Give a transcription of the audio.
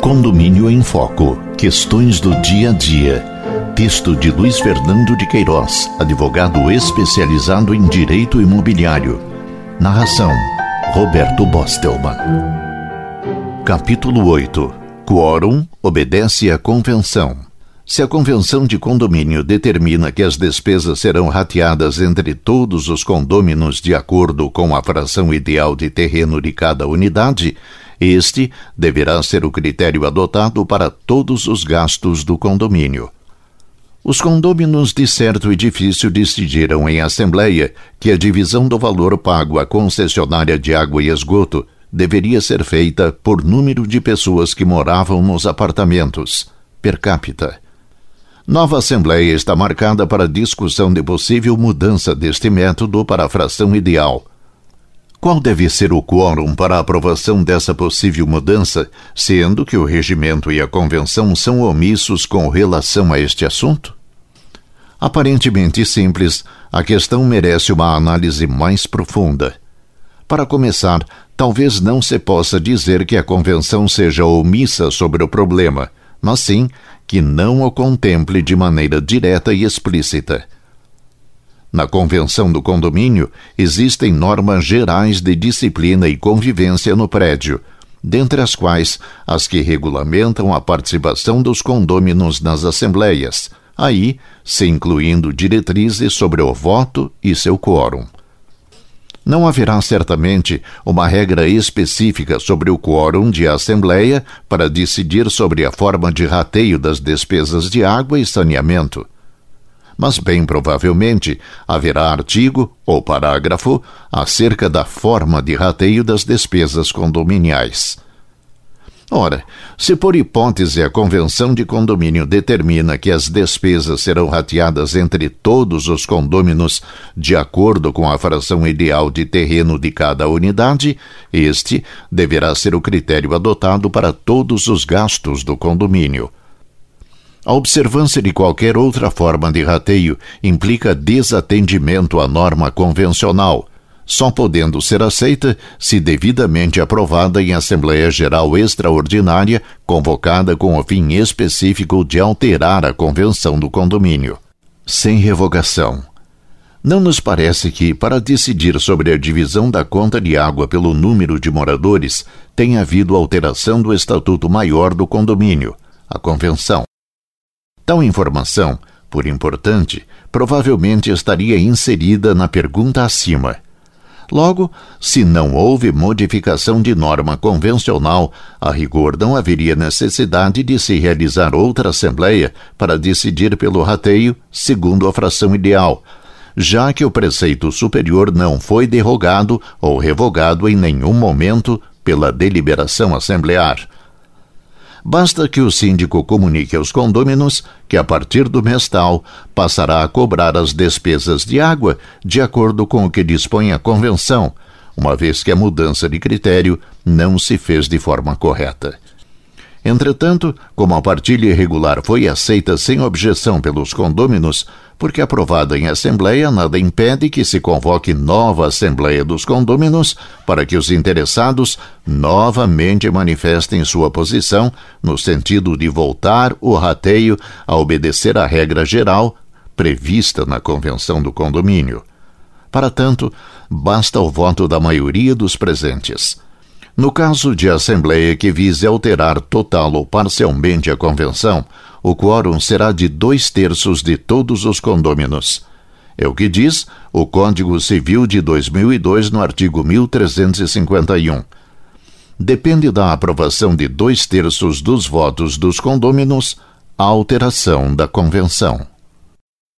Condomínio em Foco. Questões do dia a dia. Texto de Luiz Fernando de Queiroz, advogado especializado em direito imobiliário. Narração: Roberto Bostelman. Capítulo 8. Quórum obedece à convenção. Se a convenção de condomínio determina que as despesas serão rateadas entre todos os condôminos de acordo com a fração ideal de terreno de cada unidade, este deverá ser o critério adotado para todos os gastos do condomínio. Os condôminos de certo edifício decidiram em assembleia que a divisão do valor pago à concessionária de água e esgoto deveria ser feita por número de pessoas que moravam nos apartamentos, per capita Nova Assembleia está marcada para discussão de possível mudança deste método para a fração ideal. Qual deve ser o quórum para a aprovação dessa possível mudança, sendo que o regimento e a convenção são omissos com relação a este assunto? Aparentemente simples, a questão merece uma análise mais profunda. Para começar, talvez não se possa dizer que a convenção seja omissa sobre o problema, mas sim que não o contemple de maneira direta e explícita. Na Convenção do Condomínio existem normas gerais de disciplina e convivência no prédio, dentre as quais as que regulamentam a participação dos condôminos nas assembleias, aí se incluindo diretrizes sobre o voto e seu quórum. Não haverá certamente uma regra específica sobre o quórum de assembleia para decidir sobre a forma de rateio das despesas de água e saneamento. Mas, bem provavelmente, haverá artigo ou parágrafo acerca da forma de rateio das despesas condominiais. Ora, se por hipótese a convenção de condomínio determina que as despesas serão rateadas entre todos os condôminos de acordo com a fração ideal de terreno de cada unidade, este deverá ser o critério adotado para todos os gastos do condomínio. A observância de qualquer outra forma de rateio implica desatendimento à norma convencional só podendo ser aceita se devidamente aprovada em Assembleia Geral Extraordinária, convocada com o fim específico de alterar a convenção do condomínio. Sem revogação. Não nos parece que, para decidir sobre a divisão da conta de água pelo número de moradores, tenha havido alteração do Estatuto Maior do condomínio, a Convenção. Tal informação, por importante, provavelmente estaria inserida na pergunta acima Logo, se não houve modificação de norma convencional, a rigor não haveria necessidade de se realizar outra assembleia para decidir pelo rateio segundo a fração ideal, já que o preceito superior não foi derrogado ou revogado em nenhum momento pela deliberação assemblear. Basta que o síndico comunique aos condôminos que, a partir do mês tal, passará a cobrar as despesas de água de acordo com o que dispõe a convenção, uma vez que a mudança de critério não se fez de forma correta. Entretanto, como a partilha irregular foi aceita sem objeção pelos condôminos, porque aprovada em assembleia, nada impede que se convoque nova assembleia dos condôminos para que os interessados novamente manifestem sua posição no sentido de voltar o rateio a obedecer à regra geral prevista na convenção do condomínio. Para tanto, basta o voto da maioria dos presentes. No caso de assembleia que vise alterar total ou parcialmente a convenção, o quórum será de dois terços de todos os condôminos. É o que diz o Código Civil de 2002 no artigo 1351. Depende da aprovação de dois terços dos votos dos condôminos a alteração da convenção.